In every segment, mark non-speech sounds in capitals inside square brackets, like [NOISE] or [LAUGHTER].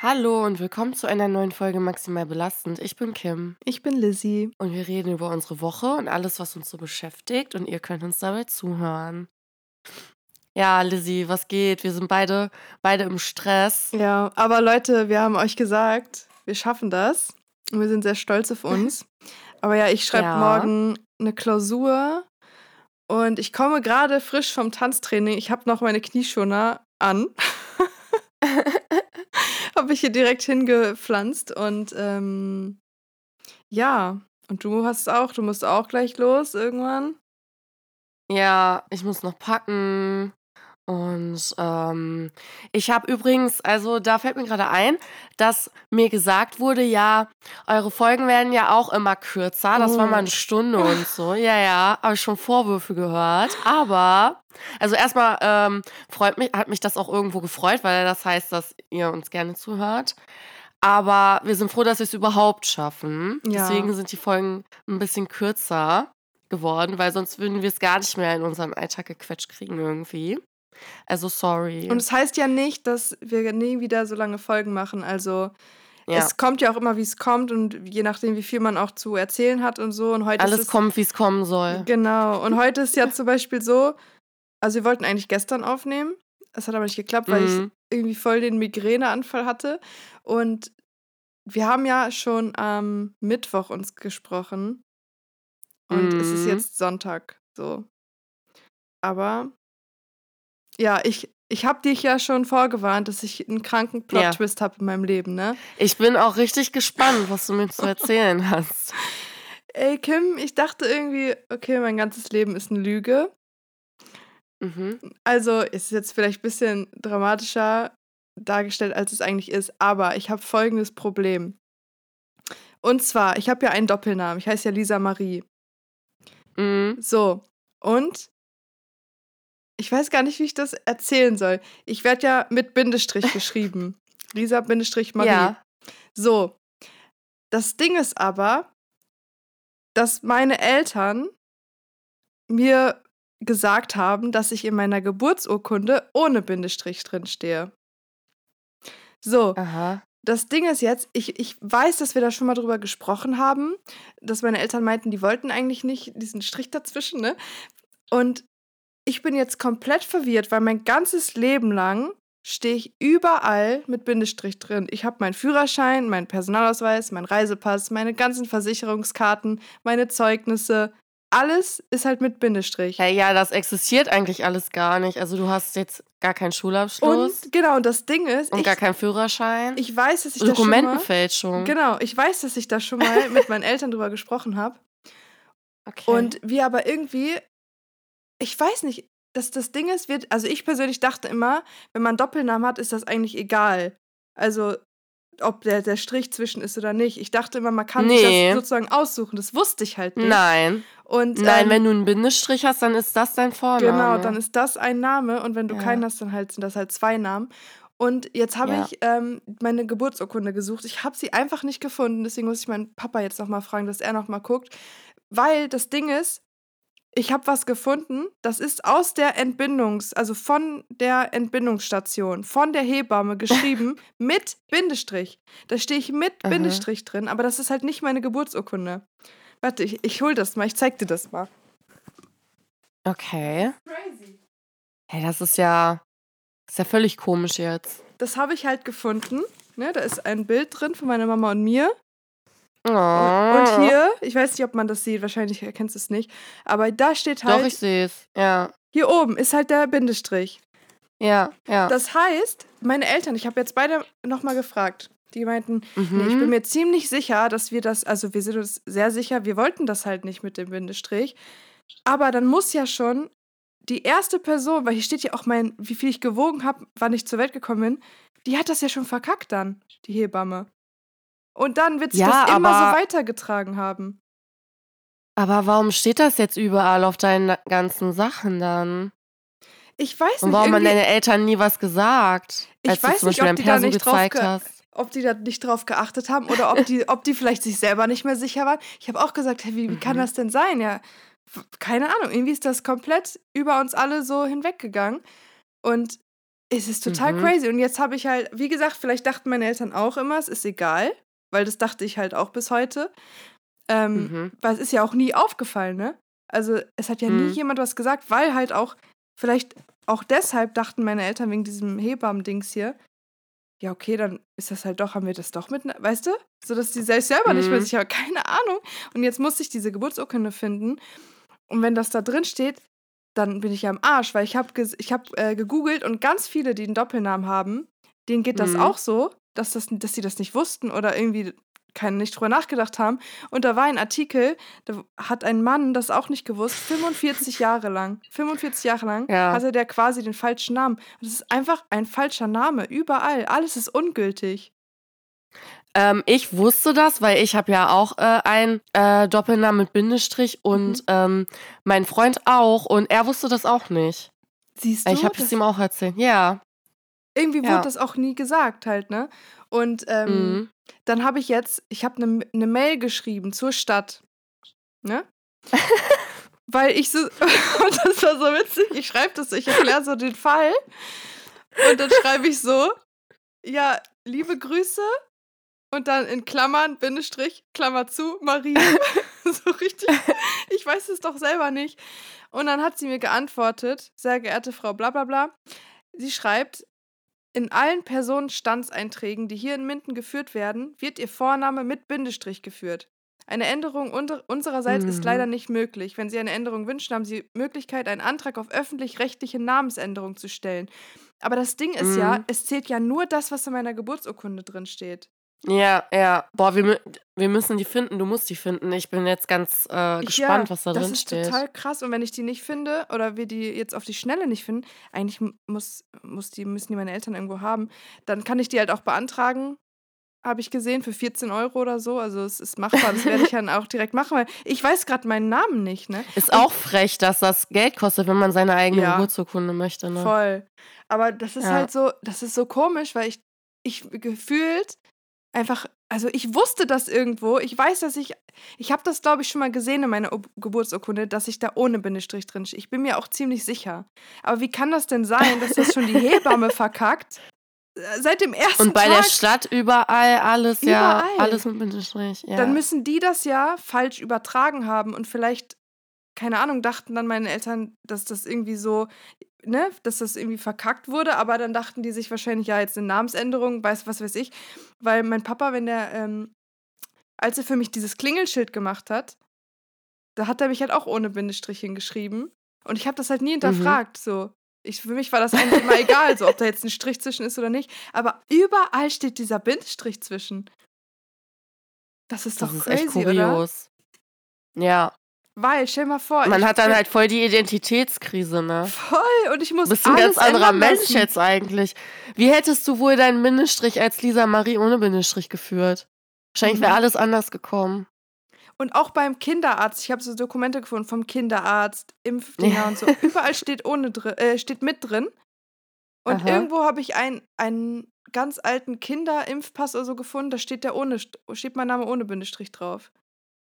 Hallo und willkommen zu einer neuen Folge Maximal Belastend. Ich bin Kim Ich bin Lizzie. und wir reden über unsere Woche und alles, was uns so beschäftigt und ihr könnt uns dabei zuhören. Ja, Lizzie, was geht? Wir sind beide, beide im Stress. Ja, aber Leute, wir haben euch gesagt, wir schaffen das. Und wir sind sehr stolz auf uns. [LAUGHS] Aber ja, ich schreibe Ja. morgen eine Klausur und ich komme gerade frisch vom Tanztraining. Ich habe noch meine Knieschoner an. [LAUGHS] habe ich hier direkt hingepflanzt und ähm, ja, und du hast auch, du musst auch gleich los irgendwann. Ja, ich muss noch packen. Und ähm, ich habe übrigens, also da fällt mir gerade ein, dass mir gesagt wurde, ja, eure Folgen werden ja auch immer kürzer. Das war mal eine Oh. Stunde und so. Ja, ja, habe ich schon Vorwürfe gehört. Aber, also erstmal ähm, freut mich, hat mich das auch irgendwo gefreut, weil das heißt, dass ihr uns gerne zuhört. Aber wir sind froh, dass wir es überhaupt schaffen. Ja. Deswegen sind die Folgen ein bisschen kürzer geworden, weil sonst würden wir es gar nicht mehr in unserem Alltag gequetscht kriegen irgendwie. Also sorry. Und es heißt ja nicht, dass wir nie wieder so lange Folgen machen. Also ja. es kommt ja auch immer, wie es kommt und je nachdem, wie viel man auch zu erzählen hat und so. Und heute Alles es, kommt, wie es kommen soll. Genau. Und [LAUGHS] heute ist ja zum Beispiel so, also wir wollten eigentlich gestern aufnehmen. Es hat aber nicht geklappt, weil ich Mhm. irgendwie voll den Migräneanfall hatte. Und wir haben ja schon am Mittwoch uns gesprochen. Und es ist Mhm. jetzt Sonntag. So. Aber ja, ich, ich habe dich ja schon vorgewarnt, dass ich einen kranken Ja. Plot-Twist habe in meinem Leben, ne? Ich bin auch richtig gespannt, was du mir zu erzählen hast. [LAUGHS] Ey, Kim, ich dachte irgendwie, okay, mein ganzes Leben ist eine Lüge. Mhm. Also ist es jetzt vielleicht ein bisschen dramatischer dargestellt, als es eigentlich ist, aber ich habe folgendes Problem. Und zwar, ich habe ja einen Doppelnamen. Ich heiße ja Lisa Marie. Mhm. So, und ich weiß gar nicht, wie ich das erzählen soll. Ich werde ja mit Bindestrich [LAUGHS] geschrieben. Lisa Bindestrich Marie. Ja. So, das Ding ist aber, dass meine Eltern mir gesagt haben, dass ich in meiner Geburtsurkunde ohne Bindestrich drin stehe. So, Aha. das Ding ist jetzt, ich, ich weiß, dass wir da schon mal drüber gesprochen haben, dass meine Eltern meinten, die wollten eigentlich nicht diesen Strich dazwischen, ne? Und ich bin jetzt komplett verwirrt, weil mein ganzes Leben lang stehe ich überall mit Bindestrich drin. Ich habe meinen Führerschein, meinen Personalausweis, meinen Reisepass, meine ganzen Versicherungskarten, meine Zeugnisse. Alles ist halt mit Bindestrich. Ja, ja, das existiert eigentlich alles gar nicht. Also du hast jetzt gar keinen Schulabschluss Und genau, und das Ding ist, und ich, gar keinen Führerschein. ich weiß, dass ich das schon mal, Dokumentenfälschung. Genau, ich weiß, dass ich da schon mal mit meinen Eltern drüber gesprochen habe. Okay. Und wir aber irgendwie, ich weiß nicht, dass das Ding ist, wird, also ich persönlich dachte immer, wenn man Doppelnamen hat, ist das eigentlich egal. Also, ob der, der Strich zwischen ist oder nicht. Ich dachte immer, man kann sich Nee. das sozusagen aussuchen. Das wusste ich halt nicht. Nein. Und, Nein, ähm, wenn du einen Bindestrich hast, dann ist das dein Vorname. Genau, dann ist das ein Name und wenn du Ja. keinen hast, dann halt sind das halt zwei Namen. Und jetzt habe Ja. ich ähm, meine Geburtsurkunde gesucht. Ich habe sie einfach nicht gefunden, deswegen muss ich meinen Papa jetzt nochmal fragen, dass er nochmal guckt. Weil das Ding ist, ich habe was gefunden, das ist aus der Entbindungs-, also von der Entbindungsstation, von der Hebamme geschrieben [LAUGHS] mit Bindestrich. Da stehe ich mit Aha. Bindestrich drin, aber das ist halt nicht meine Geburtsurkunde. Warte, ich, ich hol das mal, ich zeig dir das mal. Okay. Crazy. Hey, das ist ja, ist ja völlig komisch jetzt. Das habe ich halt gefunden. Ne, da ist ein Bild drin von meiner Mama und mir. Oh. Und hier, ich weiß nicht, ob man das sieht, wahrscheinlich erkennst du es nicht, aber da steht halt, Doch, ich sehe es. Ja. hier oben ist halt der Bindestrich. Ja, ja. Das heißt, meine Eltern, ich habe jetzt beide nochmal gefragt, die meinten, mhm. nee, ich bin mir ziemlich sicher, dass wir das, also wir sind uns sehr sicher, wir wollten das halt nicht mit dem Bindestrich, aber dann muss ja schon die erste Person, weil hier steht ja auch mein, wie viel ich gewogen habe, wann ich zur Welt gekommen bin, die hat das ja schon verkackt dann, die Hebamme. Und dann wird sich Ja, das immer aber- so weitergetragen haben. Aber warum steht das jetzt überall auf deinen ganzen Sachen dann? Ich weiß Und nicht, warum haben deine Eltern nie was gesagt? Ich als du weiß nicht, ob die da nicht drauf gezeigt ge- hast. ob die da nicht drauf geachtet haben oder ob die, ob die vielleicht sich selber nicht mehr sicher waren. Ich habe auch gesagt, hey, wie, wie kann Mhm. das denn sein? Ja, keine Ahnung. Irgendwie ist das komplett über uns alle so hinweggegangen. Und Es ist total Mhm. crazy. Und jetzt habe ich halt, wie gesagt, vielleicht dachten meine Eltern auch immer, es ist egal, weil das dachte ich halt auch bis heute. Ähm, Mhm. Weil es ist ja auch nie aufgefallen, ne? Also es hat ja nie Mhm. jemand was gesagt, weil halt auch, vielleicht auch deshalb dachten meine Eltern wegen diesem Hebammen-Dings hier, ja, okay, dann ist das halt doch, haben wir das doch mit, weißt du? So dass die selbst selber nicht mehr Mhm. sicher, [LAUGHS] keine Ahnung. Und jetzt musste ich diese Geburtsurkunde finden. Und wenn das da drin steht, dann bin ich ja am Arsch, weil ich habe ich hab, äh, gegoogelt und ganz viele, die einen Doppelnamen haben, denen geht das Mhm. auch so, dass, das, dass sie das nicht wussten oder irgendwie keine, nicht drüber nachgedacht haben. Und da war ein Artikel, da hat ein Mann das auch nicht gewusst, 45 [LAUGHS] Jahre lang. 45 Jahre lang Ja. hatte der quasi den falschen Namen. Und das ist einfach ein falscher Name, überall. Alles ist ungültig. Ähm, ich wusste das, weil ich habe ja auch äh, einen äh, Doppelnamen mit Bindestrich und Mhm. ähm, mein Freund auch und er wusste das auch nicht. Siehst du? Ich habe es ihm auch erzählt. Ja. Irgendwie Ja. wurde das auch nie gesagt halt, ne? Und ähm, Mhm. dann habe ich jetzt, ich habe eine ne Mail geschrieben zur Stadt, ne? [LAUGHS] Weil ich so, [LAUGHS] und das war so witzig, ich schreibe das, ich erkläre so den Fall und dann schreibe ich so, ja, liebe Grüße und dann in Klammern, Bindestrich, Klammer zu, Marie. [LAUGHS] so richtig, ich weiß es doch selber nicht. Und dann hat sie mir geantwortet, sehr geehrte Frau bla bla bla, sie schreibt, in allen Personenstandseinträgen, die hier in Minden geführt werden, wird Ihr Vorname mit Bindestrich geführt. Eine Änderung unsererseits ist Mhm. leider nicht möglich. Wenn Sie eine Änderung wünschen, haben Sie Möglichkeit, einen Antrag auf öffentlich-rechtliche Namensänderung zu stellen. Aber das Ding ist ja, Mhm. es zählt ja nur das, was in meiner Geburtsurkunde drin steht. Ja, ja. Boah, wir, wir müssen die finden. Du musst die finden. Ich bin jetzt ganz äh, gespannt, was da das drin ist steht. total krass. Und wenn ich die nicht finde oder wir die jetzt auf die Schnelle nicht finden, eigentlich mu- muss, muss die, müssen die meine Eltern irgendwo haben, dann kann ich die halt auch beantragen. Habe ich gesehen, für 14 Euro oder so. Also es ist machbar, das werde ich [LAUGHS] dann auch direkt machen, weil ich weiß gerade meinen Namen nicht, ne? Ist auch frech, dass das Geld kostet, wenn man seine eigene Ja. Geburtsurkunde möchte. Ne? Voll. Aber das ist Ja. halt so, das ist so komisch, weil ich, ich gefühlt einfach, also ich wusste das irgendwo. Ich weiß, dass ich, ich habe das, glaube ich, schon mal gesehen in meiner Ob- Geburtsurkunde, dass ich da ohne Bindestrich drin stehe. Ich bin mir auch ziemlich sicher. Aber wie kann das denn sein, dass das schon die [LAUGHS] Hebamme verkackt? Äh, Seit dem ersten Und bei Tag. der Stadt überall alles, ja, Überall. alles mit Bindestrich. Ja. Dann müssen die das ja falsch übertragen haben und vielleicht, keine Ahnung, dachten dann meine Eltern, dass das irgendwie so, ne, dass das irgendwie verkackt wurde, aber dann dachten die sich wahrscheinlich, ja, jetzt eine Namensänderung, weiß was weiß ich. Weil mein Papa, wenn der, ähm, als er für mich dieses Klingelschild gemacht hat, da hat er mich halt auch ohne Bindestrich hingeschrieben. Und ich habe das halt nie hinterfragt, so. Ich, für mich war das eigentlich immer egal, so ob da jetzt ein Strich zwischen ist oder nicht. Aber überall steht dieser Bindestrich zwischen. Das ist das doch ist crazy, echt oder? kurios. Ja, Weil, stell mal vor, man hat dann halt voll die Identitätskrise, ne? voll und ich muss Du bist ein ganz anderer Mensch lassen. jetzt eigentlich. Wie hättest du wohl deinen Bindestrich als Lisa Marie ohne Bindestrich geführt? Wahrscheinlich wäre Mhm. alles anders gekommen. Und auch beim Kinderarzt, ich habe so Dokumente gefunden vom Kinderarzt, Impfdinger Ja. und so. [LAUGHS] Überall steht ohne drin, äh, steht mit drin. Und Aha. irgendwo habe ich einen, einen ganz alten Kinderimpfpass oder so gefunden, da steht der ohne, St- steht mein Name ohne Bindestrich drauf.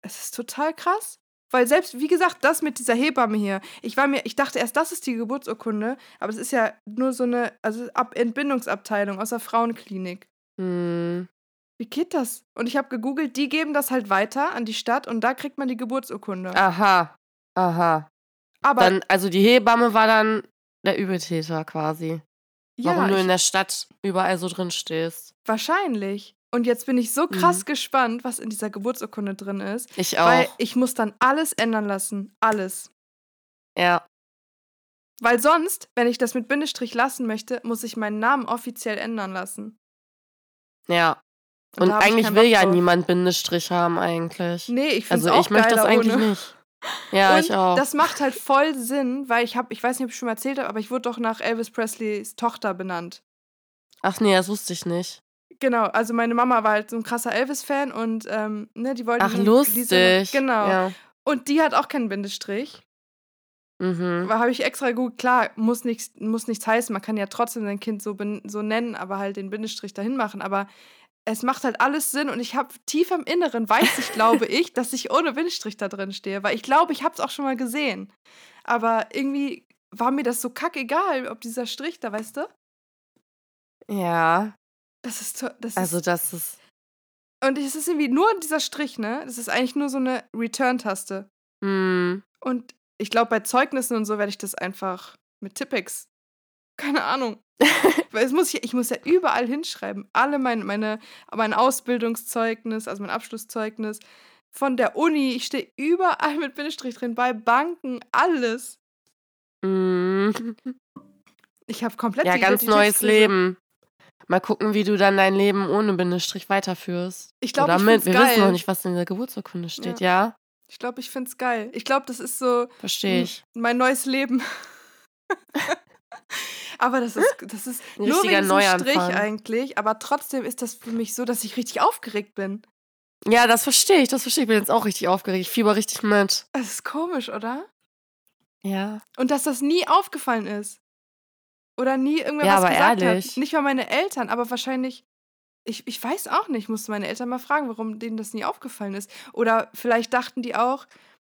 Es ist total krass. Weil selbst, wie gesagt, das mit dieser Hebamme hier, ich war mir, ich dachte erst, das ist die Geburtsurkunde, aber es ist ja nur so eine, also Ab Entbindungsabteilung aus der Frauenklinik. Hm. Wie geht das? Und ich habe gegoogelt, die geben das halt weiter an die Stadt und da kriegt man die Geburtsurkunde. Aha. Aha. aber Dann, also die Hebamme war dann der Übeltäter quasi. ja, Warum du in der Stadt überall so drin stehst. wahrscheinlich. Und jetzt bin ich so krass Mhm. gespannt, was in dieser Geburtsurkunde drin ist, Ich auch. weil ich muss dann alles ändern lassen, alles. ja. Weil sonst, wenn ich das mit Bindestrich lassen möchte, muss ich meinen Namen offiziell ändern lassen. Ja. Und ich eigentlich will ja niemand Bindestrich haben eigentlich. Nee, ich finde also es auch ich möchte das eigentlich ohne. nicht. Ja, [LAUGHS] und ich auch. das macht halt voll Sinn, weil ich habe, ich weiß nicht, ob ich schon mal erzählt habe, aber ich wurde doch nach Elvis Presleys Tochter benannt. Ach nee, das wusste ich nicht. Genau, also meine Mama war halt so ein krasser Elvis-Fan und ähm, ne, die wollten Ach, lustig. Die genau. Ja. Und die hat auch keinen Bindestrich. Mhm. Habe ich extra gut, klar, muss nichts, muss nichts heißen. Man kann ja trotzdem sein Kind so, so nennen, aber halt den Bindestrich dahin machen. Aber es macht halt alles Sinn und ich habe tief im Inneren, weiß ich, glaube [LAUGHS] ich, dass ich ohne Bindestrich da drin stehe. Weil ich glaube, ich habe es auch schon mal gesehen. Aber irgendwie war mir das so kackegal, ob dieser Strich da, weißt du? Ja. Das ist, to- das Also ist das ist. und es ist irgendwie nur dieser Strich, ne? Das ist eigentlich nur so eine Return-Taste. Hm. Und ich glaube, bei Zeugnissen und so werde ich das einfach mit Tippex. Keine Ahnung. [LAUGHS] Weil es muss ich, ich muss ja überall hinschreiben. Alle meine, meine, mein Ausbildungszeugnis, also mein Abschlusszeugnis von der Uni. Ich stehe überall mit Bindestrich drin, bei Banken, alles. Hm. Ich habe komplett Ja, ganz neues. Leben. Mal gucken, wie du dann dein Leben ohne Bindestrich weiterführst. Ich glaube, ich mit. find's Wir geil. wissen noch nicht, was in der Geburtsurkunde steht, ja? Ich glaube, ich finde es geil. Ich glaube, das ist so Verstehe ich. mein neues Leben. [LAUGHS] aber das ist, das ist Ein nur wegen diesem Strich Neuanfang. eigentlich. Aber trotzdem ist das für mich so, dass ich richtig aufgeregt bin. Ja, das verstehe ich, das verstehe ich. Ich bin jetzt auch richtig aufgeregt. Ich fieber richtig mit. Das ist komisch, oder? Ja. Und dass das nie aufgefallen ist. Oder nie irgendwer Ja, was aber gesagt ehrlich. hat. Nicht mal meine Eltern, aber wahrscheinlich. Ich, ich weiß auch nicht, musste meine Eltern mal fragen, warum denen das nie aufgefallen ist. Oder vielleicht dachten die auch,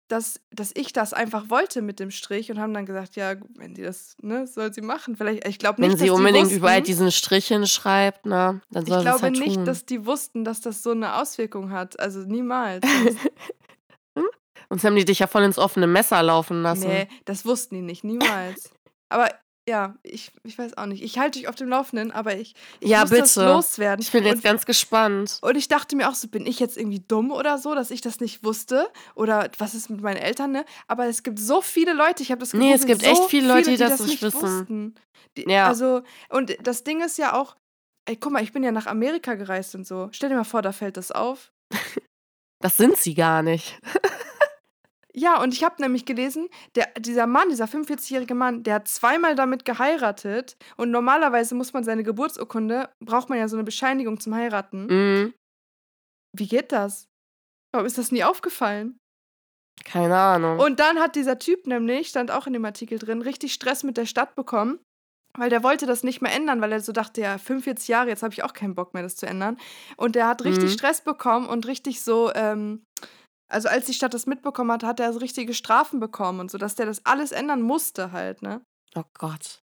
dass, dass ich das einfach wollte mit dem Strich und haben dann gesagt, ja, wenn die das, ne, soll sie machen. Vielleicht, ich glaube nicht, Wenn sie dass unbedingt die wussten, überall diesen Strich hinschreibt, ne, dann Ich soll sie es glaube halt nicht, tun. dass die wussten, dass das so eine Auswirkung hat. Also niemals. [LAUGHS] Sonst haben die dich ja voll ins offene Messer laufen lassen. nee, das wussten die nicht, niemals. Aber ja, ich, ich weiß auch nicht. Ich halte dich auf dem Laufenden, aber ich, ich Ja, muss das bitte. loswerden. Ich bin jetzt und, ganz gespannt. und ich dachte mir auch so, bin ich jetzt irgendwie dumm oder so, dass ich das nicht wusste? Oder was ist mit meinen Eltern, ne? Aber es gibt so viele Leute, ich habe das Nee, es gegoogelt, gibt echt so viele Leute, die das nicht wissen. wussten. Die, Ja. Also, und das Ding ist ja auch, ey, guck mal, ich bin ja nach Amerika gereist und so. Stell dir mal vor, da fällt das auf. [LAUGHS] Das sind sie gar nicht. [LAUGHS] Ja, und ich habe nämlich gelesen, der, dieser Mann, dieser 45-jährige Mann, der hat zweimal damit geheiratet. Und normalerweise muss man seine Geburtsurkunde, braucht man ja so eine Bescheinigung zum Heiraten. Mhm. Wie geht das? Warum ist das nie aufgefallen? Keine Ahnung. Und dann hat dieser Typ nämlich, stand auch in dem Artikel drin, richtig Stress mit der Stadt bekommen, weil der wollte das nicht mehr ändern, weil er so dachte, ja, 45 Jahre, jetzt habe ich auch keinen Bock mehr, das zu ändern. Und der hat richtig Mhm. Stress bekommen und richtig so, ähm, also als die Stadt das mitbekommen hat, hat er so richtige Strafen bekommen und so, dass der das alles ändern musste halt, ne? Oh Gott.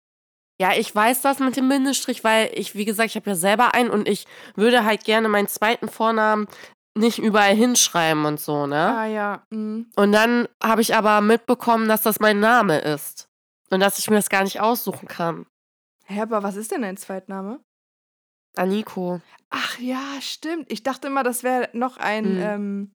Ja, ich weiß das mit dem Bindestrich, weil ich, wie gesagt, ich habe ja selber einen und ich würde halt gerne meinen zweiten Vornamen nicht überall hinschreiben und so, ne? Ah ja, mhm. Und dann habe ich aber mitbekommen, dass das mein Name ist. Und dass ich mir das gar nicht aussuchen kann. Hä, aber was ist denn dein Zweitname? Aniko. Ach ja, stimmt. Ich dachte immer, das wäre noch ein Mhm. ähm,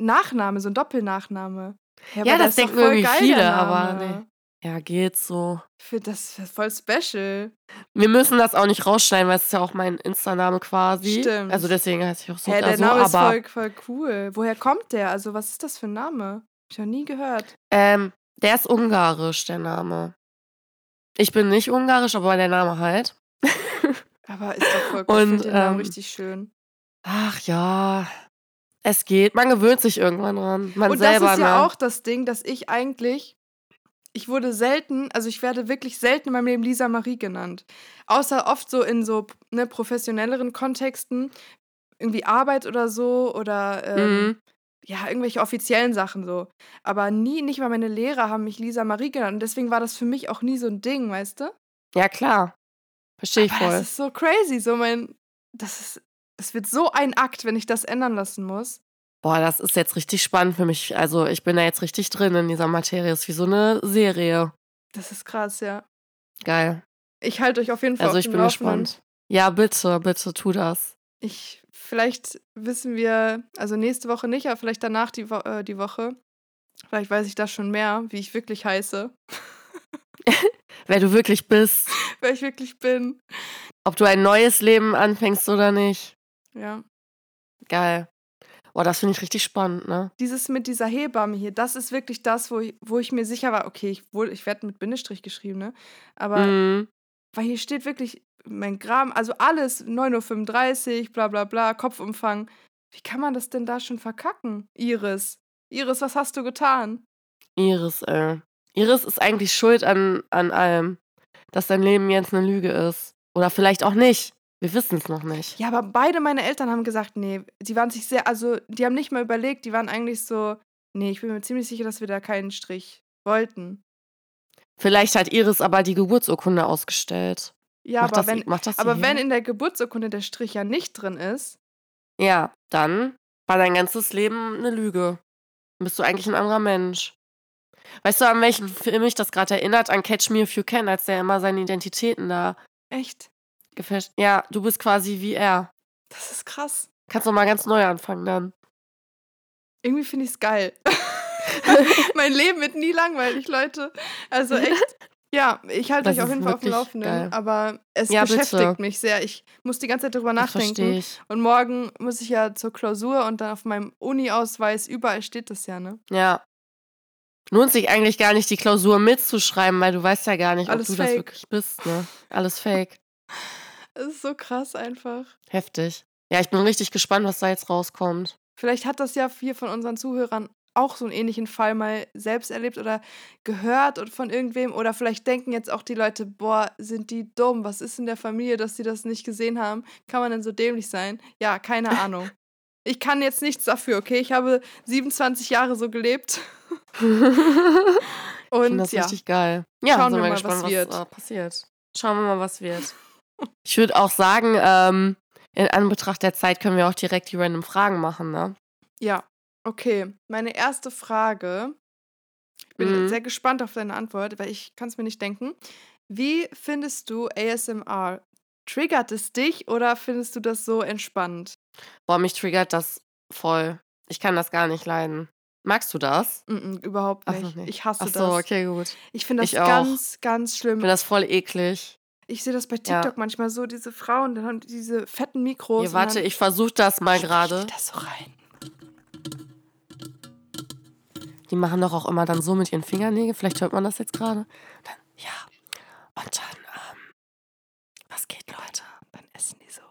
Nachname, so ein Doppelnachname. Ja, aber das doch denken irgendwie geil, viele, aber nee. Ja, geht so. Ich finde das ist voll special. Wir müssen das auch nicht rausschneiden, weil es ist ja auch mein Insta-Name quasi. Stimmt. Also deswegen heiße ich auch so oder der so, Name ist voll, voll cool. Woher kommt der? Also, was ist das für ein Name? Hab ich noch nie gehört. ähm, der ist ungarisch, der Name. Ich bin nicht ungarisch, aber der Name halt. [LAUGHS] Aber ist doch voll cool. Ich Und, finde den Namen ähm, richtig schön. Ach ja, es geht. Man gewöhnt sich irgendwann dran. Man Und selber, das ist ja ne? auch das Ding, dass ich eigentlich, ich wurde selten, also ich werde wirklich selten in meinem Leben Lisa Marie genannt. Außer oft so in so ne, professionelleren Kontexten, irgendwie Arbeit oder so oder ähm, Mhm. ja, irgendwelche offiziellen Sachen so. Aber nie, nicht mal meine Lehrer haben mich Lisa Marie genannt. Und deswegen war das für mich auch nie so ein Ding, weißt du? Ja, klar. Verstehe ich voll. das ist so crazy, so mein, das ist, das wird so ein Akt, wenn ich das ändern lassen muss. Boah, das ist jetzt richtig spannend für mich. Also, ich bin da jetzt richtig drin in dieser Materie. Ist wie so eine Serie. Das ist krass, ja. Geil. Ich halte euch auf jeden Fall Also, auf ich bin Laufenden. gespannt. Ja, bitte, bitte tu das. Ich, vielleicht wissen wir, also nächste Woche nicht, aber vielleicht danach die, äh, die Woche. Vielleicht weiß ich das schon mehr, wie ich wirklich heiße, [LAUGHS] Wer du wirklich bist. [LAUGHS] wer ich wirklich bin. Ob du ein neues Leben anfängst oder nicht. Ja. Geil. Boah, das finde ich richtig spannend, ne? Dieses mit dieser Hebamme hier, das ist wirklich das, wo ich, wo ich mir sicher war, okay, ich, wohl, ich werde mit Bindestrich geschrieben, ne? Aber, Mhm. weil hier steht wirklich mein Gramm, also alles, 9.35 Uhr, bla bla bla, Kopfumfang. Wie kann man das denn da schon verkacken? Iris. Iris, was hast du getan? Iris, ey. Iris ist eigentlich schuld an, an allem. Dass dein Leben jetzt eine Lüge ist. Oder vielleicht auch nicht. Wir wissen es noch nicht. Ja, aber beide meine Eltern haben gesagt, nee, die waren sich sehr, also die haben nicht mal überlegt, die waren eigentlich so, nee, ich bin mir ziemlich sicher, dass wir da keinen Strich wollten. Vielleicht hat Iris aber die Geburtsurkunde ausgestellt. Ja, Mach aber das, wenn, das aber wenn in der Geburtsurkunde der Strich ja nicht drin ist, Ja, dann war dein ganzes Leben eine Lüge. Dann bist du eigentlich ein anderer Mensch. Weißt du, an welchen Film mich das gerade erinnert? An Catch Me If You Can, als der immer seine Identitäten da echt, gefälscht. Ja, du bist quasi wie er. das ist krass. Kannst doch mal ganz neu anfangen dann. Irgendwie finde ich es geil. [LAUGHS] [LAUGHS] mein Leben wird nie langweilig, Leute. Also [LAUGHS] echt. Ja, ich halte Das euch auf jeden Fall auf dem Laufenden, geil. aber es Ja, beschäftigt bitte. mich sehr. Ich muss die ganze Zeit drüber Das nachdenken. ich. Und morgen muss ich ja zur Klausur und dann auf meinem Uni-Ausweis, überall steht das ja, ne? Ja. Lohnt sich eigentlich gar nicht, die Klausur mitzuschreiben, weil du weißt ja gar nicht, Alles ob du das fake. wirklich bist, ne? Alles fake. Es ist so krass einfach. Heftig. Ja, ich bin richtig gespannt, was da jetzt rauskommt. Vielleicht hat das ja viel von unseren Zuhörern auch so einen ähnlichen Fall mal selbst erlebt oder gehört und von irgendwem. Oder vielleicht denken jetzt auch die Leute, boah, sind die dumm? Was ist in der Familie, dass sie das nicht gesehen haben? Kann man denn so dämlich sein? Ja, keine [LAUGHS] Ahnung. Ich kann jetzt nichts dafür, okay? Ich habe 27 Jahre so gelebt. [LAUGHS] Ich Und das ja, richtig geil. Ja, Schauen wir mal, gespannt, was was, wird. passiert. Schauen wir mal, was wird. [LAUGHS] Ich würde auch sagen, ähm, in Anbetracht der Zeit können wir auch direkt die random Fragen machen, ne? ja, okay. Meine erste Frage. Ich bin Mhm. sehr gespannt auf deine Antwort, weil ich kann es mir nicht denken. Wie findest du ASMR? Triggert es dich oder findest du das so entspannt? Boah, mich triggert das voll. Ich kann das gar nicht leiden. Magst du das? Mm -mm, überhaupt nicht. noch nicht. Ich hasse Ach so, das. okay, gut. Ich finde das Ich auch. ganz, ganz Ich schlimm. finde das voll eklig. Ich sehe das bei Ja. TikTok manchmal so, diese Frauen, dann haben die diese fetten Mikros. Und warte, ich versuche das mal gerade. die das so rein. Die machen doch auch immer dann so mit ihren Fingernägeln. Vielleicht hört man das jetzt gerade. Dann, ja. Und dann, ähm, was geht, Leute? Dann essen die so.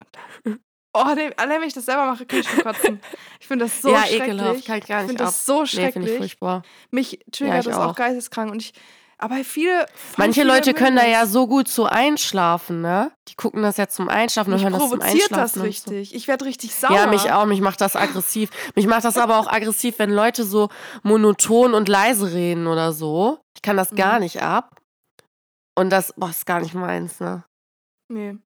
Und dann. [LAUGHS] Oh, nee, allein wenn ich das selber mache, kann ich schon kotzen. [LAUGHS] Ich finde das so ja, schrecklich. ekelhaft. Kann ich gar ich nicht finde ab. das so Nee, finde ich schrecklich. furchtbar. Mich triggert ich das auch auch. geisteskrank. Und ich, aber viele. Manche viele Leute können da ja so gut so einschlafen, ne? Die gucken das ja zum Einschlafen und Mich hören das zum provoziert Einschlafen. das und so. richtig. Ich werde richtig sauer. Ja, mich auch. Mich macht das aggressiv. Mich macht das aber auch aggressiv, wenn Leute so monoton und leise reden oder so. Ich kann das gar Mhm. nicht ab. Und das, boah, ist gar nicht meins, ne? Nee.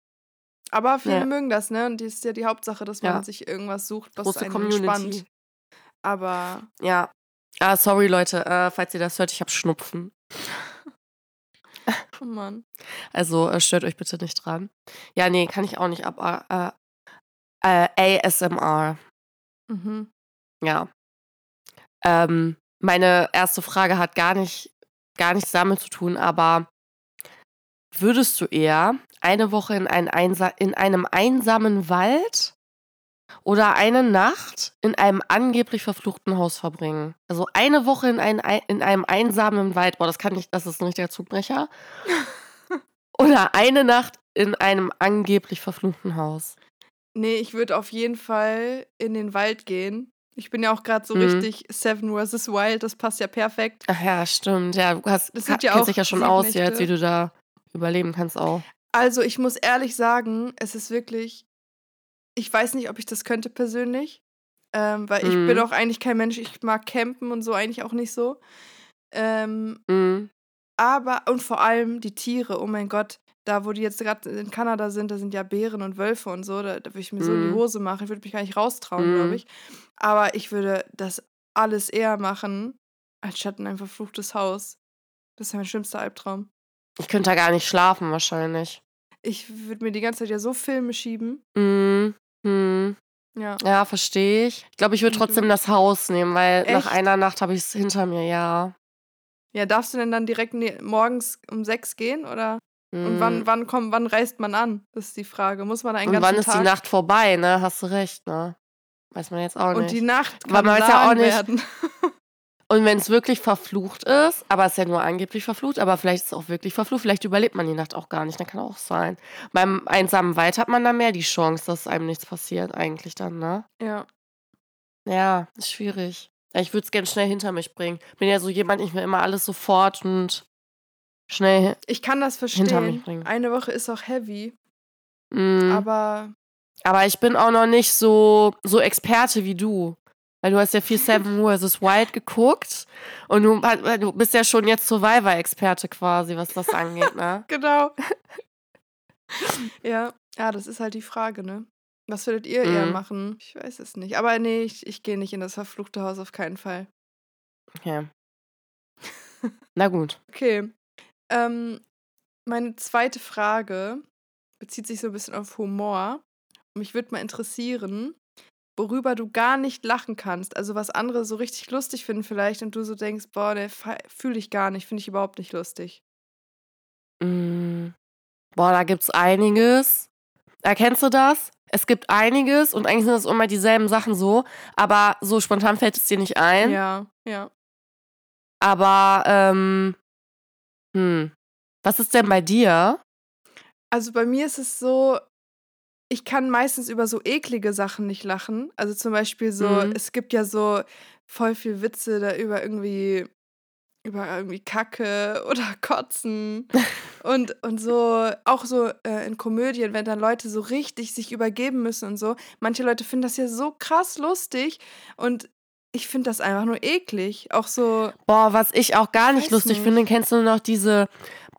Aber viele Ja. mögen das, ne? Und das ist ja die Hauptsache, dass man Ja. sich irgendwas sucht, was Große einen Community. entspannt. Aber Ja. Ah, sorry, Leute, äh, falls ihr das hört, ich habe Schnupfen. [LAUGHS] oh Mann. Also äh, stört euch bitte nicht dran. Ja, nee, kann ich auch nicht ab. Äh, äh, ASMR. Mhm. Ja. Ähm, meine erste Frage hat gar nicht, gar nichts damit zu tun, aber würdest du eher eine Woche in, ein in einem einsamen Wald oder eine Nacht in einem angeblich verfluchten Haus verbringen? Also eine Woche in, ein, in einem einsamen Wald, boah, das kann nicht, das ist ein richtiger Zugbrecher. [LAUGHS] oder eine Nacht in einem angeblich verfluchten Haus. Nee, ich würde auf jeden Fall in den Wald gehen. Ich bin ja auch gerade so Mhm. richtig Seven vs. Wild, das passt ja perfekt. Ach ja, stimmt. Ja, du hast, Das sind ja kennst auch dich ja schon aus jetzt, wie du da überleben kannst auch. Also, ich muss ehrlich sagen, es ist wirklich. Ich weiß nicht, ob ich das könnte persönlich. Ähm, weil ich bin Mhm. auch eigentlich kein Mensch, ich mag campen und so eigentlich auch nicht so. Ähm, Mhm. aber, und vor allem die Tiere, oh mein Gott, da wo die jetzt gerade in Kanada sind, da sind ja Bären und Wölfe und so, da, da würde ich mir so in die Mhm. Hose machen. Ich würde mich gar nicht raustrauen, glaube Mhm. ich. Aber ich würde das alles eher machen, anstatt in ein verfluchtes Haus. Das ist ja mein schlimmster Albtraum. Ich könnte da gar nicht schlafen, wahrscheinlich. Ich würde mir die ganze Zeit ja so Filme schieben. Mhm. Mhm. Ja. Ja, verstehe ich. Ich glaube, ich würde Und trotzdem das Haus nehmen, weil nach Echt? einer Nacht habe ich es hinter mir, ja. Ja, darfst du denn dann direkt ne morgens um sechs gehen? Oder? Und Mhm. wann, wann, kommt, wann reist man an? Das ist die Frage. Muss man einen Und ganzen wann ist Tag? die Nacht vorbei, ne? Hast du recht, ne? Weiß man jetzt auch Und nicht. die Nacht kann man weiß ja auch nicht- werden. [LAUGHS] Und wenn es wirklich verflucht ist, aber es ist ja nur angeblich verflucht, aber vielleicht ist es auch wirklich verflucht, vielleicht überlebt man die Nacht auch gar nicht, dann kann auch sein. Beim einsamen Wald hat man da mehr die Chance, dass einem nichts passiert, eigentlich dann, ne? Ja. Ja, ist schwierig. Ich würde es gerne schnell hinter mich bringen. Bin ja so jemand, ich will immer alles sofort und schnell. Ich kann das Hinter mich verstehen. bringen. Eine Woche ist auch heavy, Mm, aber, aber ich bin auch noch nicht so, so Experte wie du. Weil du hast ja viel Seven vs. Wild geguckt und du, du bist ja schon jetzt Survivor-Experte quasi, was das angeht, ne? [LAUGHS] genau. ja. ja, das ist halt die Frage, ne? Was würdet ihr eher Mhm. machen? Ich weiß es nicht. Aber nee, ich, ich gehe nicht in das verfluchte Haus auf keinen Fall. Okay. [LAUGHS] Na gut. Okay. Ähm, meine zweite Frage bezieht sich so ein bisschen auf Humor. Mich würde mal interessieren, worüber du gar nicht lachen kannst. Also was andere so richtig lustig finden vielleicht und du so denkst, boah, der fühle ich gar nicht, finde ich überhaupt nicht lustig. Mm. Boah, da gibt's einiges. Erkennst du das? Es gibt einiges und eigentlich sind das immer dieselben Sachen so, aber so spontan fällt es dir nicht ein. Ja, ja. Aber, ähm, hm. Was ist denn bei dir? Also bei mir ist es so, ich kann meistens über so eklige Sachen nicht lachen. Also zum Beispiel so, Mhm. es gibt ja so voll viel Witze da über irgendwie, über irgendwie Kacke [LAUGHS] oder Kotzen und, und so, auch so äh, in Komödien, wenn dann Leute so richtig sich übergeben müssen und so. Manche Leute finden das ja so krass lustig und ich finde das einfach nur eklig. Auch so, Boah, was ich auch gar nicht lustig nicht. finde, kennst du noch diese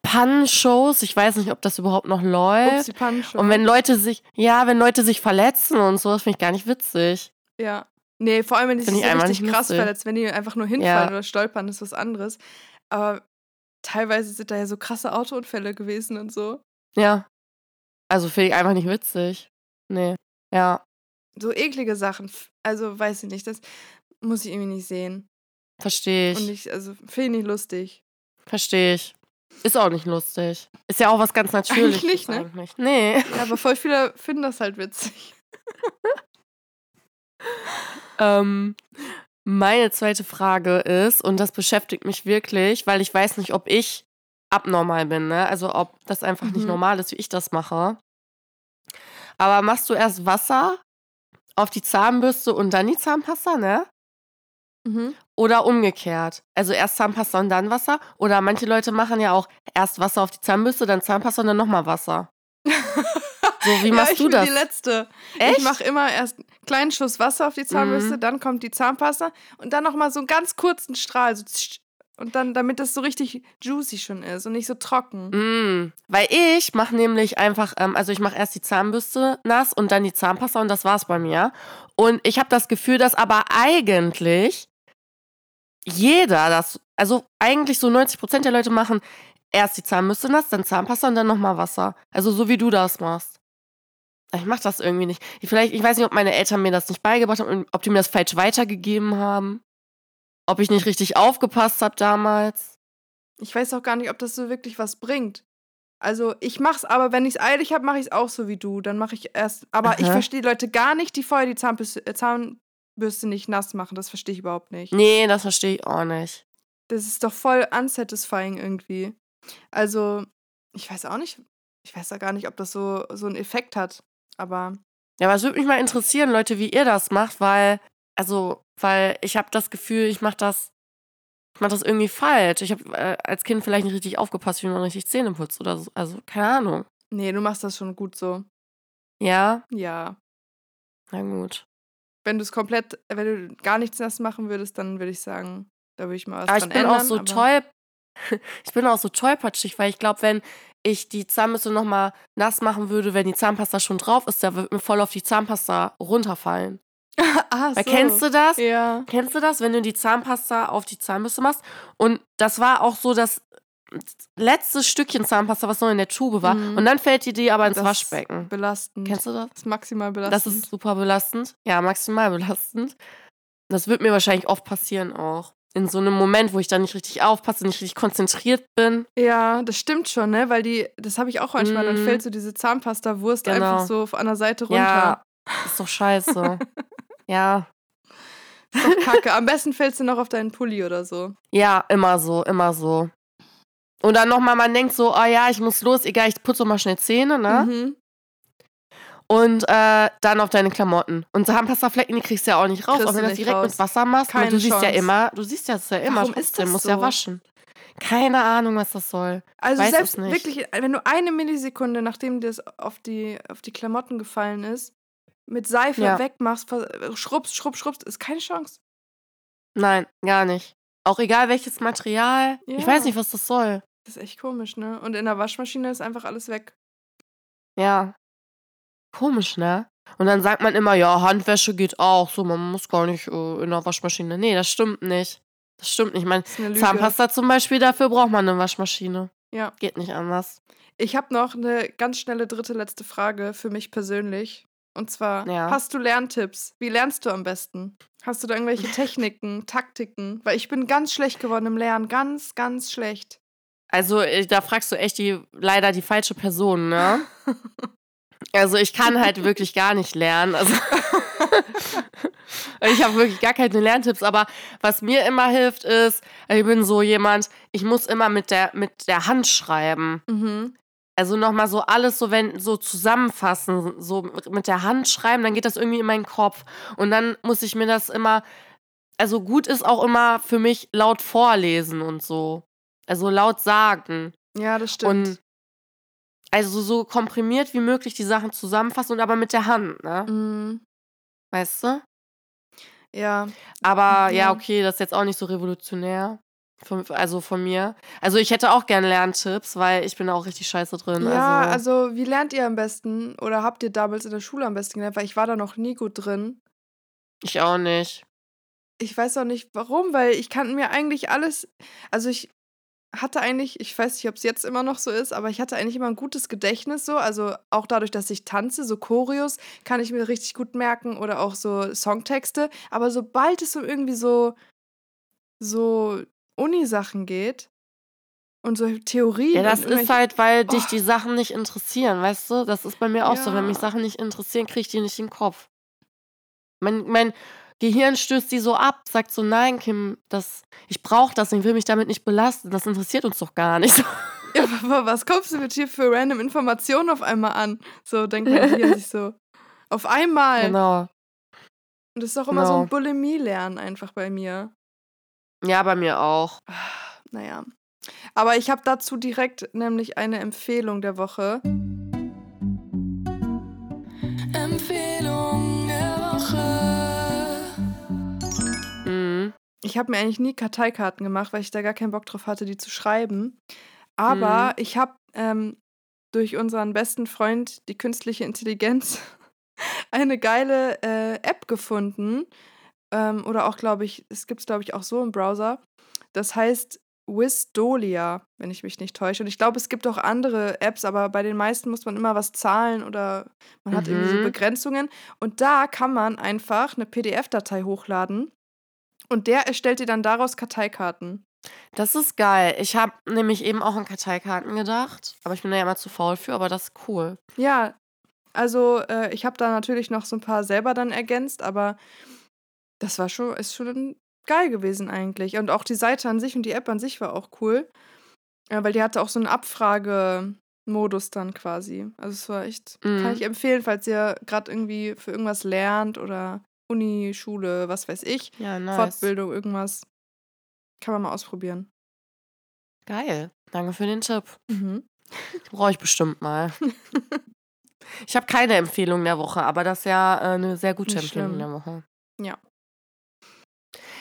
Pannenshows? Ich weiß nicht, ob das überhaupt noch läuft. Upsi Punch. Und wenn Leute sich, ja, wenn Leute sich verletzen und so, das finde ich gar nicht witzig. Ja. Nee, vor allem, wenn die Find sich ich so richtig krass lustig. verletzt, wenn die einfach nur hinfallen Ja. oder stolpern, ist was anderes. Aber teilweise sind da ja so krasse Autounfälle gewesen und so. Ja. Also finde ich einfach nicht witzig. Nee. Ja, So eklige Sachen. Also weiß ich nicht, das muss ich irgendwie nicht sehen. verstehe Und ich. ich, also finde ich nicht lustig. Verstehe ich. Ist auch nicht lustig. Ist ja auch was ganz Natürliches. nicht, ne? Eigentlich. Nee. Ja, aber voll viele finden das halt witzig. [LAUGHS] Ähm, meine zweite Frage ist, und das beschäftigt mich wirklich, weil ich weiß nicht, ob ich abnormal bin, ne? Also ob das einfach nicht Mhm. normal ist, wie ich das mache. Aber machst du erst Wasser auf die Zahnbürste und dann die Zahnpasta, ne? Mhm. Oder umgekehrt. Also erst Zahnpasta und dann Wasser. Oder manche Leute machen ja auch erst Wasser auf die Zahnbürste, dann Zahnpasta und dann nochmal Wasser. [LAUGHS] So, wie ja, machst ich du bin das? die letzte. Echt? Ich mache immer erst einen kleinen Schuss Wasser auf die Zahnbürste, Mhm. dann kommt die Zahnpasta und dann nochmal so einen ganz kurzen Strahl. So und dann, damit das so richtig juicy schon ist und nicht so trocken. Mm, weil ich mache nämlich einfach, ähm, also ich mache erst die Zahnbürste nass und dann die Zahnpasta und das war's bei mir. Und ich habe das Gefühl, dass aber eigentlich jeder das, also eigentlich so 90% der Leute machen erst die Zahnbürste nass, dann Zahnpasta und dann nochmal Wasser. Also so wie du das machst. Ich mache das irgendwie nicht. Ich, vielleicht, ich weiß nicht, ob meine Eltern mir das nicht beigebracht haben ob die mir das falsch weitergegeben haben. Ob ich nicht richtig aufgepasst habe damals. Ich weiß auch gar nicht, ob das so wirklich was bringt. Also ich mach's, aber wenn ich's eilig habe, mache ich's auch so wie du. Dann mache ich erst. Aber ich Aha. verstehe Leute gar nicht, die vorher die Zahnbürste, äh, Zahnbürste nicht nass machen. Das verstehe ich überhaupt nicht. Nee, das verstehe ich auch nicht. Das ist doch voll unsatisfying irgendwie. Also, ich weiß auch nicht, ich weiß ja gar nicht, ob das so, so einen Effekt hat. Aber Ja, aber es würde mich mal interessieren, Leute, wie ihr das macht, weil, also, weil ich habe das Gefühl, ich mache das, ich mache das irgendwie falsch. Ich habe äh, als Kind vielleicht nicht richtig aufgepasst, wie man richtig Zähne putzt oder so. Also, keine Ahnung. nee, du machst das schon gut so. Ja, Ja. na gut. Wenn du es komplett, wenn du gar nichts nass machen würdest, dann würde ich sagen, da würde ich mal was Aber ich bin ändern. auch so toll, [LAUGHS] ich bin auch so tollpatschig, weil ich glaube, wenn ich die Zahnbürste nochmal nass machen würde, wenn die Zahnpasta schon drauf ist, da würde mir voll auf die Zahnpasta runterfallen. [LAUGHS] ah, Weil so. kennst du das? Ja. Kennst du das, wenn du die Zahnpasta auf die Zahnbürste machst? Und das war auch so das letzte Stückchen Zahnpasta, was noch in der Tube war. Mhm. Und dann fällt die dir aber ins Das Waschbecken. Belastend. Kennst du das? Das ist maximal belastend. Das ist super belastend. Ja, maximal belastend. Das wird mir wahrscheinlich oft passieren auch. In so einem Moment, wo ich dann nicht richtig aufpasse, nicht richtig konzentriert bin. Ja, das stimmt schon, ne? Weil die, das habe ich auch manchmal, dann Mhm. fällt so diese Zahnpasta-Wurst Genau. einfach so an der Seite runter. Ja, ist doch scheiße. [LAUGHS] ja. Ist doch kacke. Am besten fällt sie noch auf deinen Pulli oder so. Ja, immer so, immer so. Und dann nochmal, man denkt so, oh ja, ich muss los, egal, ich putze mal schnell Zähne, ne? Mhm. Und äh, dann auf deine Klamotten. Und Zahnpastaflecken, die kriegst du ja auch nicht raus, Kriegst auch wenn du das direkt raus. mit Wasser machst. Keine du siehst ja Chance. immer, du siehst ja das ja immer, Warum ist das musst ja waschen. Keine Ahnung, was das soll. Also Weiß selbst es nicht. wirklich, wenn du eine Millisekunde, nachdem dir das auf die, auf die Klamotten gefallen ist, mit Seife Ja. wegmachst, schrubbst, schrubbst, schrubbst, ist keine Chance. Nein, gar nicht. Auch egal welches Material. Ich Ja. weiß nicht, was das soll. Das ist echt komisch, ne? Und in der Waschmaschine ist einfach alles weg. Ja. Komisch, ne? Und dann sagt man immer, ja, Handwäsche geht auch. So, man muss gar nicht äh, in der Waschmaschine. Nee, das stimmt nicht. Das stimmt nicht. Mein Das ist eine Lüge. Zahnpasta zum Beispiel, dafür braucht man eine Waschmaschine. Ja. Geht nicht anders. Ich habe noch eine ganz schnelle dritte, letzte Frage für mich persönlich. Und zwar, Ja. hast du Lerntipps? Wie lernst du am besten? Hast du da irgendwelche [LAUGHS] Techniken, Taktiken? Weil ich bin ganz schlecht geworden im Lernen. Ganz, ganz schlecht. Also, äh, da fragst du echt die, leider die falsche Person, ne? [LAUGHS] Also, ich kann halt wirklich gar nicht lernen. Also, [LAUGHS] ich habe wirklich gar keine Lerntipps. Aber was mir immer hilft, ist, ich bin so jemand, ich muss immer mit der, mit der Hand schreiben. Mhm. Also nochmal so alles so, wenn, so zusammenfassen, so mit der Hand schreiben, dann geht das irgendwie in meinen Kopf. Und dann muss ich mir das immer, also gut ist auch immer für mich laut vorlesen und so. Also laut sagen. Ja, das stimmt. Und also so komprimiert wie möglich die Sachen zusammenfassen und aber mit der Hand, ne? Mhm. Weißt du? Ja. Aber ja, Ja. okay, das ist jetzt auch nicht so revolutionär. Von, also von mir. Also ich hätte auch gerne Lerntipps, weil ich bin auch richtig scheiße drin. Ja, also, also wie lernt ihr am besten? Oder habt ihr damals in der Schule am besten gelernt? Weil ich war da noch nie gut drin. ich auch nicht. Ich weiß auch nicht warum, weil ich kann mir eigentlich alles. Also ich hatte eigentlich, ich weiß nicht, ob es jetzt immer noch so ist, aber ich hatte eigentlich immer ein gutes Gedächtnis so. Also auch dadurch, dass ich tanze, so Choreos, kann ich mir richtig gut merken oder auch so Songtexte. Aber sobald es um irgendwie so, so Uni-Sachen geht und so Theorien. Ja, das ist halt, weil dich Oh. die Sachen nicht interessieren, weißt du? Das ist bei mir auch so. Wenn mich Ja. Sachen nicht interessieren, kriege ich die nicht in den Kopf. Mein, mein Gehirn stößt die so ab, sagt so, nein, Kim, das, ich brauche das, ich will mich damit nicht belasten. Das interessiert uns doch gar nicht. [LAUGHS] Ja, aber was kommst du mit hier für random Informationen auf einmal an? So denkt man hier sich so. Auf einmal. genau. Und das ist auch immer so ein Genau. Bulimie-Lernen einfach bei mir. Ja, bei mir auch. Ah, Naja. Aber ich habe dazu direkt nämlich eine Empfehlung der Woche. Ich habe mir eigentlich nie Karteikarten gemacht, weil ich da gar keinen Bock drauf hatte, die zu schreiben. Aber Mhm. ich habe ähm, durch unseren besten Freund, die künstliche Intelligenz, [LAUGHS] eine geile äh, App gefunden. Ähm, oder auch, glaube ich, es gibt es, glaube ich, auch so im Browser. Das heißt Wisdolia, wenn ich mich nicht täusche. Und ich glaube, es gibt auch andere Apps, aber bei den meisten muss man immer was zahlen oder man hat irgendwie so Mhm. Begrenzungen. Und da kann man einfach eine PDF-Datei hochladen und der erstellt dir dann daraus Karteikarten. Das ist geil. Ich habe nämlich eben auch an Karteikarten gedacht, aber ich bin da ja immer zu faul für, aber das ist cool. Ja, also äh, ich habe da natürlich noch so ein paar selber dann ergänzt, aber das war schon, ist schon geil gewesen eigentlich. Und auch die Seite an sich und die App an sich war auch cool, äh, weil die hatte auch so einen Abfragemodus dann quasi. Also es war echt, kann Mhm. ich empfehlen, falls ihr gerade irgendwie für irgendwas lernt oder Uni, Schule, was weiß ich, Ja, nice. Fortbildung, irgendwas. Kann man mal ausprobieren. Geil. Danke für den Tipp. Mhm. [LAUGHS] Brauche ich bestimmt mal. [LAUGHS] Ich habe keine Empfehlung der Woche, aber das ist ja äh, eine sehr gute Nicht Empfehlung schlimm. der Woche. Ja.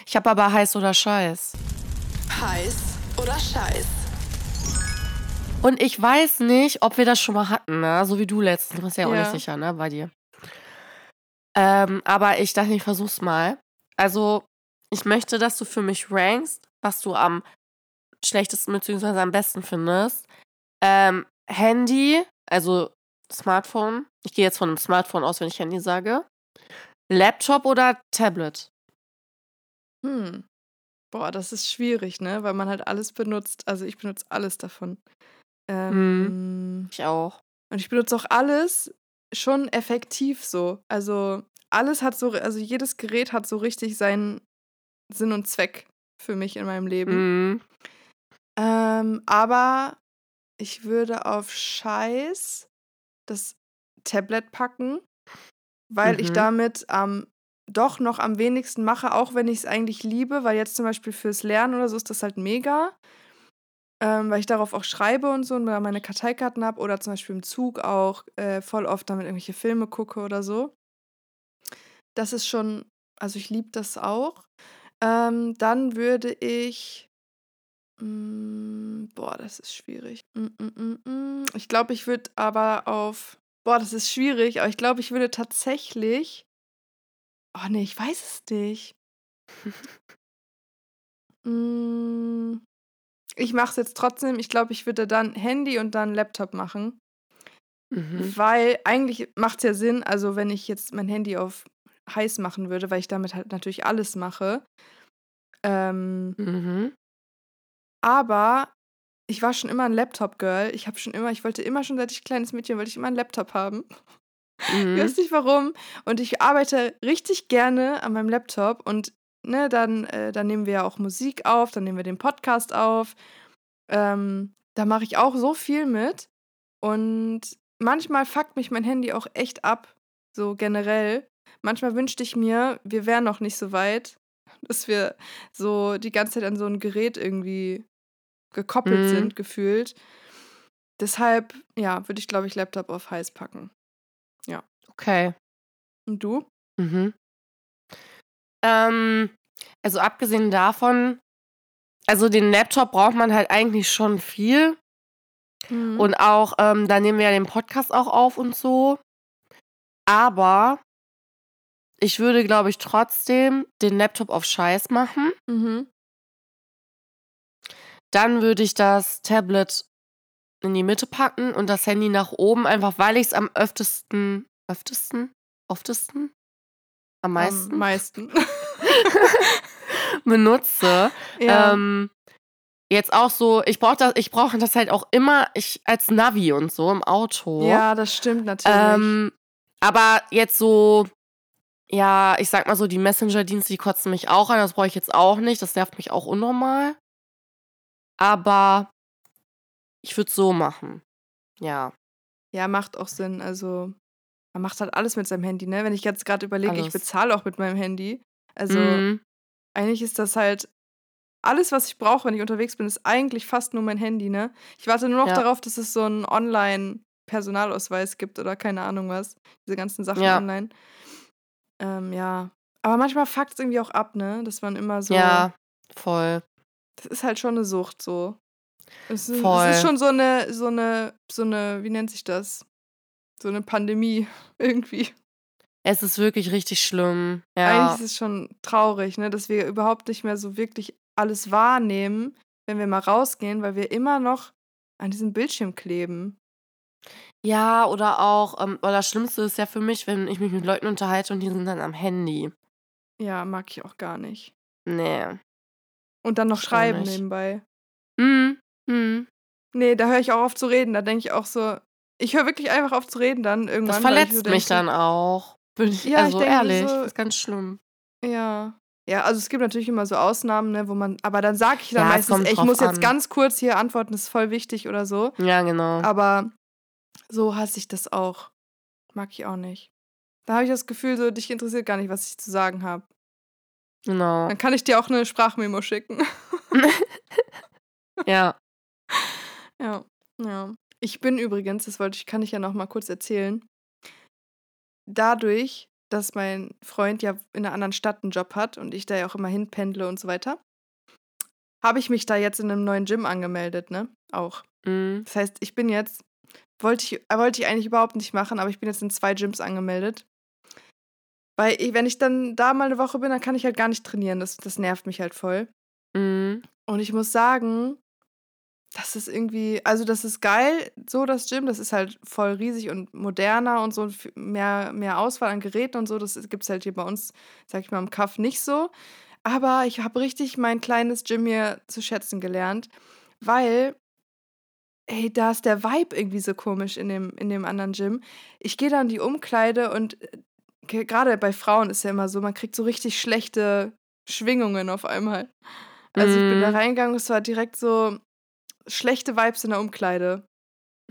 Ich habe aber heiß oder scheiß. Heiß oder Scheiß? Und ich weiß nicht, ob wir das schon mal hatten, ne? So wie du letztens. Du bist ja auch Ja. nicht sicher, ne? Bei dir. Ähm, aber ich dachte, ich versuch's mal. Also, ich möchte, dass du für mich rankst, was du am schlechtesten bzw. am besten findest. Ähm, Handy, also Smartphone. Ich gehe jetzt von einem Smartphone aus, wenn ich Handy sage. Laptop oder Tablet? Hm. Boah, das ist schwierig, ne? Weil man halt alles benutzt. Also ich benutze alles davon. Ähm, Ich auch. Und ich benutze auch alles schon effektiv so. Also alles hat so, also jedes Gerät hat so richtig seinen Sinn und Zweck für mich in meinem Leben. Mhm. Ähm, aber ich würde auf Scheiß das Tablet packen, weil ich Mhm. damit am doch noch am wenigsten mache, auch wenn ich es eigentlich liebe, weil jetzt zum Beispiel fürs Lernen oder so ist das halt mega. Ähm, weil ich darauf auch schreibe und so und da meine Karteikarten habe oder zum Beispiel im Zug auch äh, voll oft damit irgendwelche Filme gucke oder so. Das ist schon, also ich liebe das auch. Ähm, dann würde ich. Mm, boah, das ist schwierig. Mm, mm, mm. Ich glaube, ich würde aber auf. Boah, das ist schwierig, aber ich glaube, ich würde tatsächlich. Oh nee, ich weiß es nicht. [LAUGHS] Mm, ich mache es jetzt trotzdem. Ich glaube, ich würde dann Handy und dann Laptop machen. Mhm. Weil eigentlich macht es ja Sinn, also wenn ich jetzt mein Handy auf heiß machen würde, weil ich damit halt natürlich alles mache. Ähm, Mhm. aber ich war schon immer ein Laptop-Girl. Ich habe schon immer, ich wollte immer schon, seit ich kleines Mädchen, wollte ich immer einen Laptop haben. [LAUGHS] Ich Mhm. weiß nicht warum. Und ich arbeite richtig gerne an meinem Laptop und ne, dann, äh, dann nehmen wir ja auch Musik auf, dann nehmen wir den Podcast auf. Ähm, da mache ich auch so viel mit. Und manchmal fuckt mich mein Handy auch echt ab, so generell. Manchmal wünschte ich mir, wir wären noch nicht so weit, [LAUGHS] dass wir so die ganze Zeit an so ein Gerät irgendwie gekoppelt Mhm. sind, gefühlt. Deshalb, ja, würde ich, glaube ich, Laptop auf heiß packen. Okay. Und du? Mhm. Ähm, also abgesehen davon, also den Laptop braucht man halt eigentlich schon viel. Mhm. Und auch, ähm, da nehmen wir ja den Podcast auch auf und so. Aber ich würde, glaube ich, trotzdem den Laptop auf Scheiß machen. Mhm. Dann würde ich das Tablet in die Mitte packen und das Handy nach oben, einfach weil ich es am öftesten, öftesten, oftesten, am meisten Am meisten. [LAUGHS] benutze. ja. Ähm, jetzt auch so, ich brauche das, ich brauche das halt auch immer ich, als Navi und so im Auto. ja, das stimmt natürlich. Ähm, aber jetzt so, ja, ich sag mal so, die Messenger-Dienste, die kotzen mich auch an. Das brauche ich jetzt auch nicht. Das nervt mich auch unnormal. Aber ich würde so machen. Ja. ja, macht auch Sinn. Also, man macht halt alles mit seinem Handy, ne? Wenn ich jetzt gerade überlege, ich bezahle auch mit meinem Handy. Also, Mhm. eigentlich ist das halt alles, was ich brauche, wenn ich unterwegs bin, ist eigentlich fast nur mein Handy, ne? Ich warte nur noch Ja. darauf, dass es so einen Online-Personalausweis gibt oder keine Ahnung was. Diese ganzen Sachen Ja. online. Ähm, ja. Aber manchmal fuckt es irgendwie auch ab, ne? Dass man immer so. Ja, voll. Das ist halt schon eine Sucht so. Es ist, Voll. es ist schon so eine, so eine, so eine, wie nennt sich das? So eine Pandemie [LAUGHS] irgendwie. Es ist wirklich richtig schlimm. Ja. Eigentlich ist es schon traurig, ne, dass wir überhaupt nicht mehr so wirklich alles wahrnehmen, wenn wir mal rausgehen, weil wir immer noch an diesem Bildschirm kleben. Ja, oder auch, ähm, oder das Schlimmste ist ja für mich, wenn ich mich mit Leuten unterhalte und die sind dann am Handy. Ja, mag ich auch gar nicht. Nee. Und dann noch schreiben nebenbei. Hm, hm. Nee, da höre ich auch auf zu reden. Da denke ich auch so, ich höre wirklich einfach auf zu reden dann irgendwann. Das ich verletzt mich denke, dann auch. Bin ich, Ja, ich also denke ehrlich, so- das ist ganz schlimm. Ja. Ja, also es gibt natürlich immer so Ausnahmen, ne, wo man, aber dann sage ich dann Ja, meistens, ey, ich muss jetzt an. ganz kurz hier antworten, das ist voll wichtig oder so. Ja, genau. Aber so hasse ich das auch. Mag ich auch nicht. Da habe ich das Gefühl, so, dich interessiert gar nicht, was ich zu sagen habe. Genau. Dann kann ich dir auch eine Sprachmemo schicken. [LAUGHS] [LAUGHS] Ja. ja, ja. Ich bin übrigens, das wollte ich, kann ich ja noch mal kurz erzählen. Dadurch, dass mein Freund ja in einer anderen Stadt einen Job hat und ich da ja auch immer hinpendle und so weiter, habe ich mich da jetzt in einem neuen Gym angemeldet, ne? Auch. Mhm. Das heißt, ich bin jetzt, wollte ich, äh, wollte ich eigentlich überhaupt nicht machen, aber ich bin jetzt in zwei Gyms angemeldet. Weil, ich, wenn ich dann da mal eine Woche bin, dann kann ich halt gar nicht trainieren. Das, das nervt mich halt voll. Mhm. Und ich muss sagen, das ist irgendwie, also das ist geil, so das Gym, das ist halt voll riesig und moderner und so mehr, mehr Auswahl an Geräten und so, das gibt es halt hier bei uns, sag ich mal, im Kaff nicht so. Aber ich habe richtig mein kleines Gym hier zu schätzen gelernt, weil, ey, da ist der Vibe irgendwie so komisch in dem, in dem anderen Gym. Ich gehe da in die Umkleide und äh, ge- gerade bei Frauen ist ja immer so, man kriegt so richtig schlechte Schwingungen auf einmal. Also ich bin da Mhm. reingegangen, es war direkt so schlechte Vibes in der Umkleide.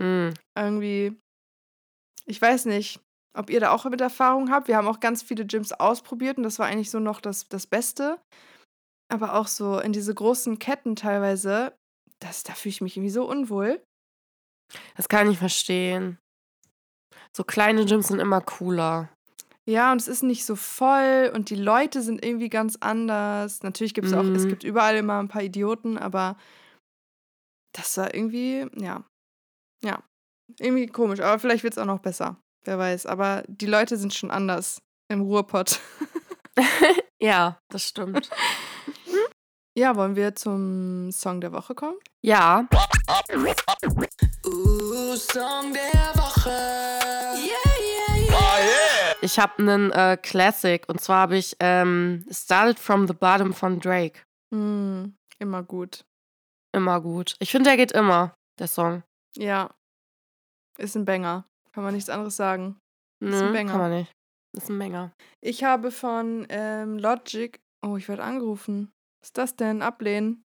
Mhm. Irgendwie, ich weiß nicht, ob ihr da auch mit Erfahrung habt. Wir haben auch ganz viele Gyms ausprobiert und das war eigentlich so noch das, das Beste. Aber auch so in diese großen Ketten teilweise, das, da fühle ich mich irgendwie so unwohl. Das kann ich verstehen. So kleine Gyms sind immer cooler. Ja, und es ist nicht so voll und die Leute sind irgendwie ganz anders. Natürlich gibt es auch, es Mhm. gibt überall immer ein paar Idioten, aber das war irgendwie, ja, ja, irgendwie komisch. Aber vielleicht wird es auch noch besser. Wer weiß. Aber die Leute sind schon anders im Ruhrpott. [LAUGHS] [LAUGHS] Ja, das stimmt. [LAUGHS] Ja, wollen wir zum Song der Woche kommen? Ja, Uh, Song der Woche. Yeah, yeah, yeah. ich habe einen äh, Classic und zwar habe ich ähm, Started from the Bottom von Drake. Hm, immer gut. Immer gut. Ich finde, der geht immer, der Song. Ja. Ist ein Banger. Kann man nichts anderes sagen. Ist ein Nö, Banger. kann man nicht. Ist ein Banger. Ich habe von ähm, Logic. Oh, ich werde angerufen. Was ist das denn? Ablehnen.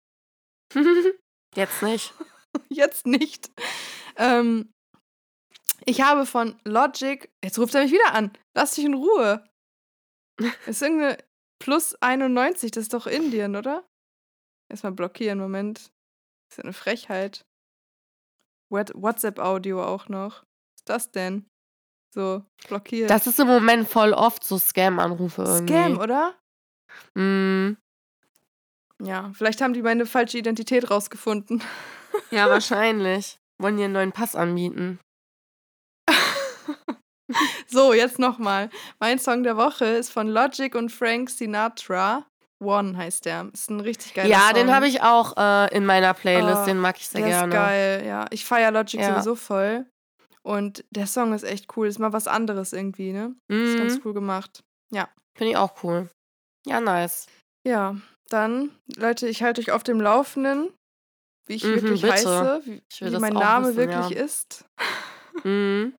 [LAUGHS] Jetzt nicht. [LAUGHS] Jetzt nicht. Ähm, ich habe von Logic. Jetzt ruft er mich wieder an. Lass dich in Ruhe. [LAUGHS] ist irgendeine plus 91. Das ist doch Indien, oder? Erstmal blockieren. Moment. Das ist ja eine Frechheit. What- WhatsApp-Audio auch noch. Was ist das denn? So, blockiert. Das ist im Moment voll oft so Scam-Anrufe irgendwie. Scam, oder? Mm, Ja, vielleicht haben die meine falsche Identität rausgefunden. [LAUGHS] ja, wahrscheinlich. Wollen dir einen neuen Pass anbieten. [LAUGHS] So, jetzt nochmal. Mein Song der Woche ist von Logic und Frank Sinatra. One heißt der. Ist ein richtig geiler ja, Song. den habe ich auch äh, in meiner Playlist. Oh, den mag ich sehr der gerne. ist geil, ja. Ich feiere Logic Ja. sowieso voll. Und der Song ist echt cool. Ist mal was anderes irgendwie, ne? Ist ganz Mhm, cool gemacht. Finde ich auch cool. Ja, nice. Ja, dann, Leute, ich halte euch auf dem Laufenden, wie ich Mhm, wirklich bitte. heiße, wie, wie mein Name wissen, wirklich ja. ist. Mhm.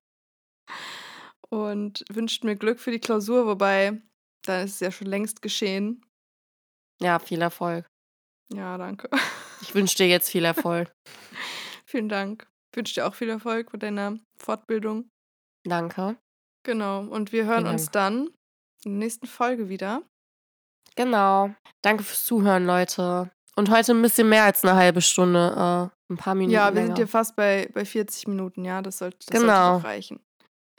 Und wünscht mir Glück für die Klausur, wobei, dann ist es ja schon längst geschehen. Ja, viel Erfolg. Ja, danke. Ich wünsche dir jetzt viel Erfolg. [LAUGHS] Vielen Dank. Ich wünsche dir auch viel Erfolg mit deiner Fortbildung. Danke. Genau. Und wir hören Vielen uns dann in der nächsten Folge wieder. Genau. Danke fürs Zuhören, Leute. Und heute ein bisschen mehr als eine halbe Stunde. Äh, ein paar Minuten ja, wir länger. sind hier fast bei, bei 40 Minuten, ja. Das sollte, das Genau. sollte reichen.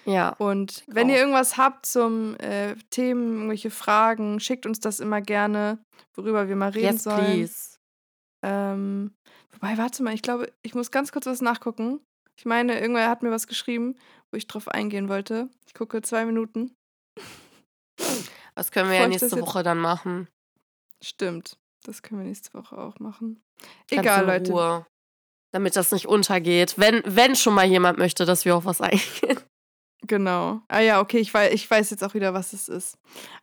Ja. Und wenn Genau. ihr irgendwas habt zum äh, Themen, irgendwelche Fragen, schickt uns das immer gerne, worüber wir mal reden Yes, sollen. please. Ähm, wobei, warte mal, ich glaube, ich muss ganz kurz was nachgucken. Ich meine, irgendwer hat mir was geschrieben, wo ich drauf eingehen wollte. Ich gucke zwei Minuten. [LAUGHS] Was können wir Bevor ja das nächste jetzt- Woche dann machen? Stimmt. Das können wir nächste Woche auch machen. Ganz Egal, Leute. Ruhe, damit das nicht untergeht. Wenn, wenn schon mal jemand möchte, dass wir auf was [LAUGHS] eingehen. Genau. Ah ja, okay, ich weiß, ich weiß jetzt auch wieder, was es ist.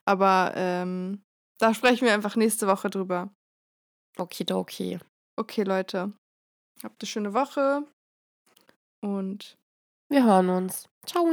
Aber ähm, da sprechen wir einfach nächste Woche drüber. Okidoki. Okay, Leute. Habt eine schöne Woche. Und Wir hören uns. Ciao.